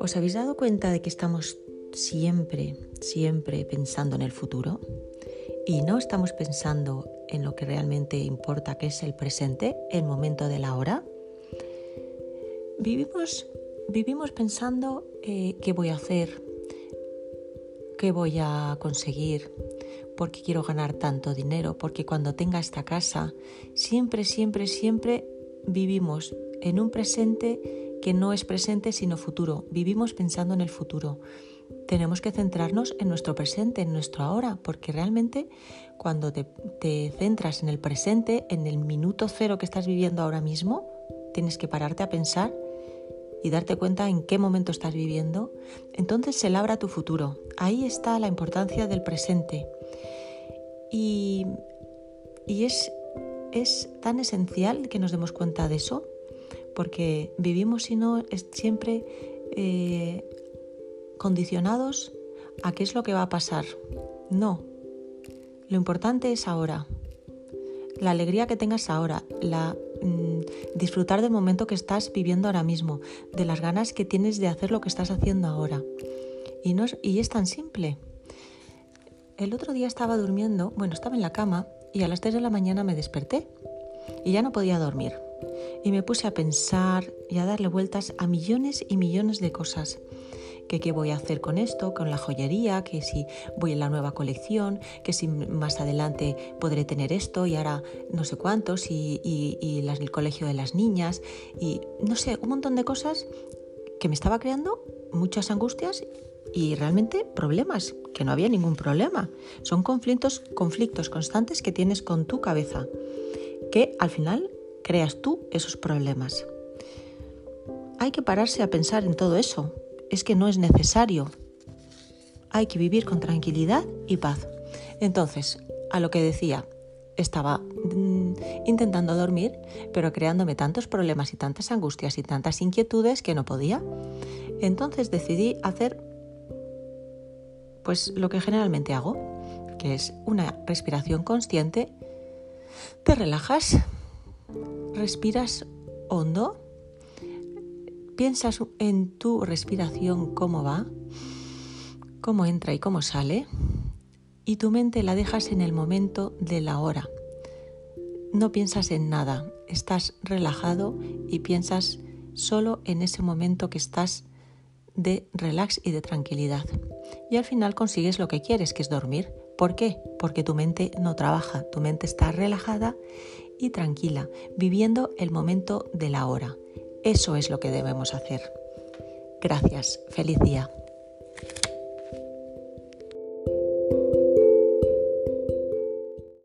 ¿Os habéis dado cuenta de que estamos siempre, siempre pensando en el futuro? Y no estamos pensando en lo que realmente importa, que es el presente, el momento de la hora. Vivimos, vivimos pensando eh, qué voy a hacer, qué voy a conseguir, porque quiero ganar tanto dinero, porque cuando tenga esta casa, siempre, siempre, siempre vivimos en un presente que no es presente sino futuro. Vivimos pensando en el futuro. Tenemos que centrarnos en nuestro presente, en nuestro ahora, porque realmente cuando te, centras en el presente, en el minuto cero que estás viviendo ahora mismo, tienes que pararte a pensar y darte cuenta en qué momento estás viviendo, entonces se labra tu futuro. Ahí está la importancia del presente. Y, y es, es tan esencial que nos demos cuenta de eso, porque vivimos sino siempre eh, condicionados a qué es lo que va a pasar. No, lo importante es ahora, la alegría que tengas ahora, la disfrutar del momento que estás viviendo ahora mismo, de las ganas que tienes de hacer lo que estás haciendo ahora. Y, no es, y es tan simple. El otro día estaba durmiendo, bueno, estaba en la cama y a las 3 de la mañana me desperté y ya no podía dormir y me puse a pensar y a darle vueltas a millones y millones de cosas. Que qué voy a hacer con esto, con la joyería, que si voy en la nueva colección, que si más adelante podré tener esto y ahora no sé cuántos y, y, el colegio de las niñas y no sé, un montón de cosas que me estaba creando muchas angustias y realmente problemas, que no había ningún problema. Son conflictos, conflictos constantes que tienes con tu cabeza, que al final creas tú esos problemas. Hay que pararse a pensar en todo eso. Es que no es necesario. Hay que vivir con tranquilidad y paz. Entonces, a lo que decía, estaba mm, intentando dormir, pero creándome tantos problemas y tantas angustias y tantas inquietudes que no podía. Entonces decidí hacer pues lo que generalmente hago, que es una respiración consciente. Te relajas, respiras hondo, piensas en tu respiración, cómo va, cómo entra y cómo sale, y tu mente la dejas en el momento de la hora. No piensas en nada, estás relajado y piensas solo en ese momento que estás de relax y de tranquilidad. Y al final consigues lo que quieres, que es dormir. ¿Por qué? Porque tu mente no trabaja, tu mente está relajada y tranquila, viviendo el momento de la hora. Eso es lo que debemos hacer. Gracias. Feliz día.